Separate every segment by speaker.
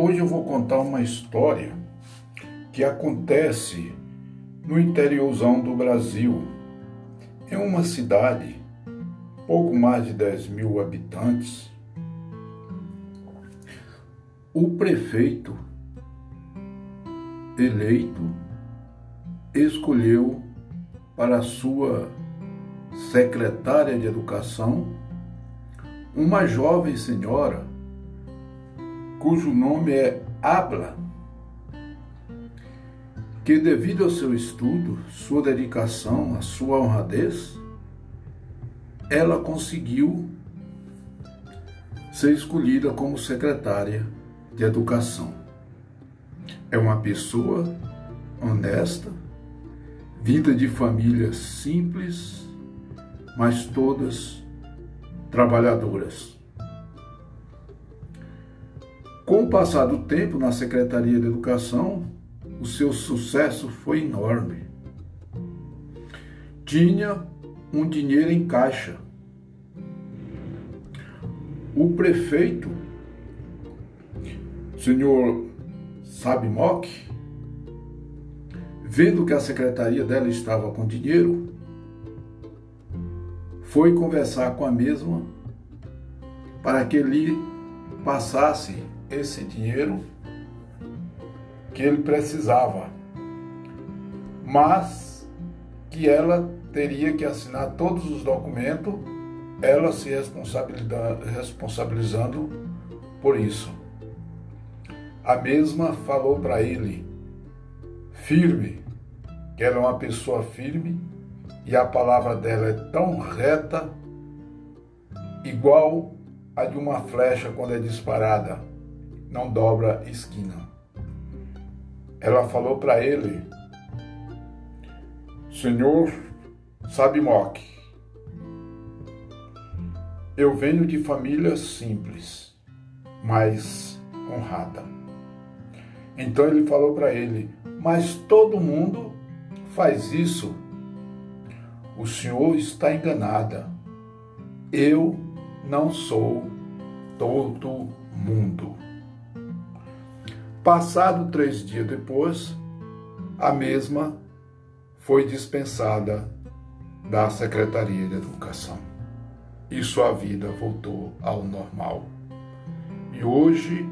Speaker 1: Hoje eu vou contar uma história que acontece no interiorzão do Brasil, em uma cidade, pouco mais de 10 mil habitantes. O prefeito eleito escolheu para sua secretária de educação uma jovem senhora cujo nome é Abla, que devido ao seu estudo, sua dedicação, a sua honradez, ela conseguiu ser escolhida como secretária de educação. É uma pessoa honesta, vida de família simples, mas todas trabalhadoras. Com o passar do tempo na Secretaria de Educação, o seu sucesso foi enorme. Tinha um dinheiro em caixa. O prefeito, senhor Sabimok, vendo que a secretaria dela estava com dinheiro, foi conversar com a mesma para que lhe passasse esse dinheiro que ele precisava, mas que ela teria que assinar todos os documentos, ela se responsabilizando por isso. A mesma falou para ele, firme, que ela é uma pessoa firme e a palavra dela é tão reta, igual a de uma flecha quando é disparada não dobra esquina. Ela falou para ele: Senhor Sabimok, eu venho de família simples, mas honrada. Então ele falou para ele: Mas todo mundo faz isso. O senhor está enganada. Eu não sou todo mundo. Passado três dias depois, a mesma foi dispensada da Secretaria de Educação e sua vida voltou ao normal. E hoje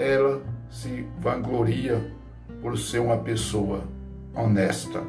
Speaker 1: ela se vangloria por ser uma pessoa honesta